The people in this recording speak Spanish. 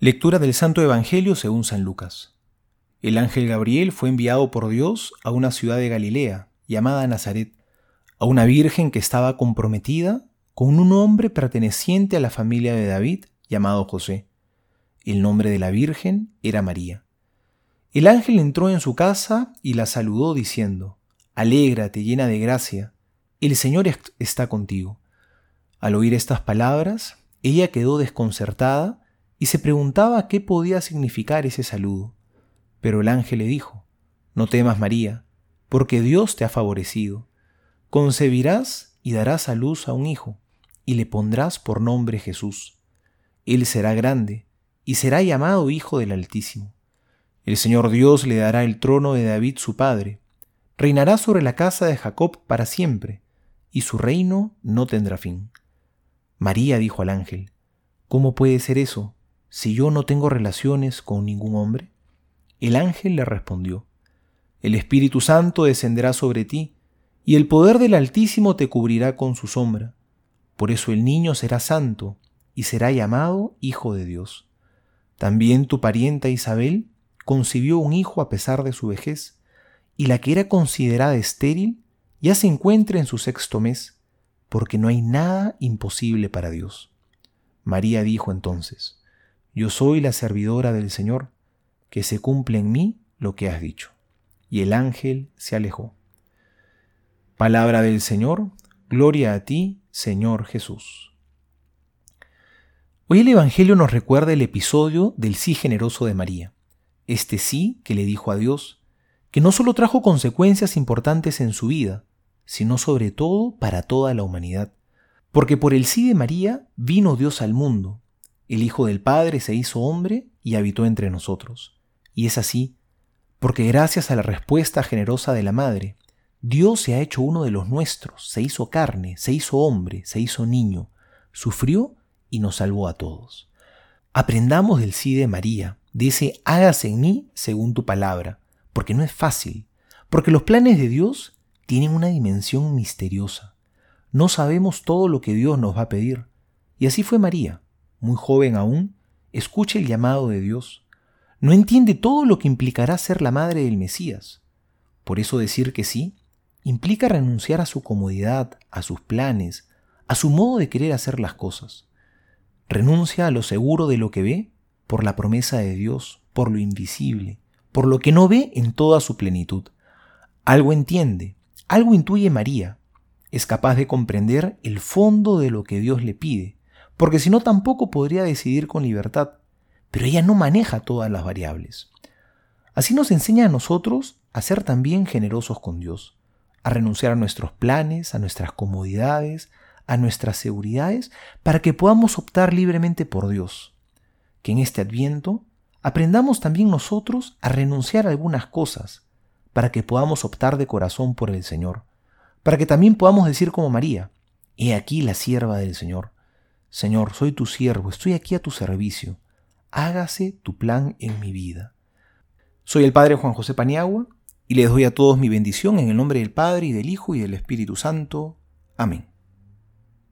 Lectura del Santo Evangelio según San Lucas. El ángel Gabriel fue enviado por Dios a una ciudad de Galilea, llamada Nazaret, a una virgen que estaba comprometida con un hombre perteneciente a la familia de David, llamado José. El nombre de la virgen era María. El ángel entró en su casa y la saludó diciendo, Alégrate, llena de gracia, el Señor está contigo. Al oír estas palabras, ella quedó desconcertada y se preguntaba qué podía significar ese saludo. Pero el ángel le dijo, No temas María, porque Dios te ha favorecido. Concebirás y darás a luz a un hijo, y le pondrás por nombre Jesús. Él será grande, y será llamado Hijo del Altísimo. El Señor Dios le dará el trono de David su padre. Reinará sobre la casa de Jacob para siempre, y su reino no tendrá fin. María dijo al ángel, ¿Cómo puede ser eso? Si yo no tengo relaciones con ningún hombre? El ángel le respondió, El Espíritu Santo descenderá sobre ti, y el poder del Altísimo te cubrirá con su sombra. Por eso el niño será santo, y será llamado Hijo de Dios. También tu parienta Isabel concibió un hijo a pesar de su vejez, y la que era considerada estéril ya se encuentra en su sexto mes, porque no hay nada imposible para Dios. María dijo entonces, yo soy la servidora del Señor, que se cumple en mí lo que has dicho. Y el ángel se alejó. Palabra del Señor, gloria a ti, Señor Jesús. Hoy el Evangelio nos recuerda el episodio del sí generoso de María, este sí que le dijo a Dios, que no solo trajo consecuencias importantes en su vida, sino sobre todo para toda la humanidad, porque por el sí de María vino Dios al mundo, el Hijo del Padre se hizo hombre y habitó entre nosotros. Y es así, porque gracias a la respuesta generosa de la Madre, Dios se ha hecho uno de los nuestros, se hizo carne, se hizo hombre, se hizo niño, sufrió y nos salvó a todos. Aprendamos del sí de María, de ese hágase en mí según tu palabra, porque no es fácil, porque los planes de Dios tienen una dimensión misteriosa. No sabemos todo lo que Dios nos va a pedir. Y así fue María muy joven aún, escucha el llamado de Dios. No entiende todo lo que implicará ser la madre del Mesías. Por eso decir que sí implica renunciar a su comodidad, a sus planes, a su modo de querer hacer las cosas. Renuncia a lo seguro de lo que ve por la promesa de Dios, por lo invisible, por lo que no ve en toda su plenitud. Algo entiende, algo intuye María. Es capaz de comprender el fondo de lo que Dios le pide porque si no tampoco podría decidir con libertad, pero ella no maneja todas las variables. Así nos enseña a nosotros a ser también generosos con Dios, a renunciar a nuestros planes, a nuestras comodidades, a nuestras seguridades, para que podamos optar libremente por Dios. Que en este adviento aprendamos también nosotros a renunciar a algunas cosas, para que podamos optar de corazón por el Señor, para que también podamos decir como María, He aquí la sierva del Señor Señor, soy tu siervo, estoy aquí a tu servicio. Hágase tu plan en mi vida. Soy el Padre Juan José Paniagua y les doy a todos mi bendición en el nombre del Padre y del Hijo y del Espíritu Santo. Amén.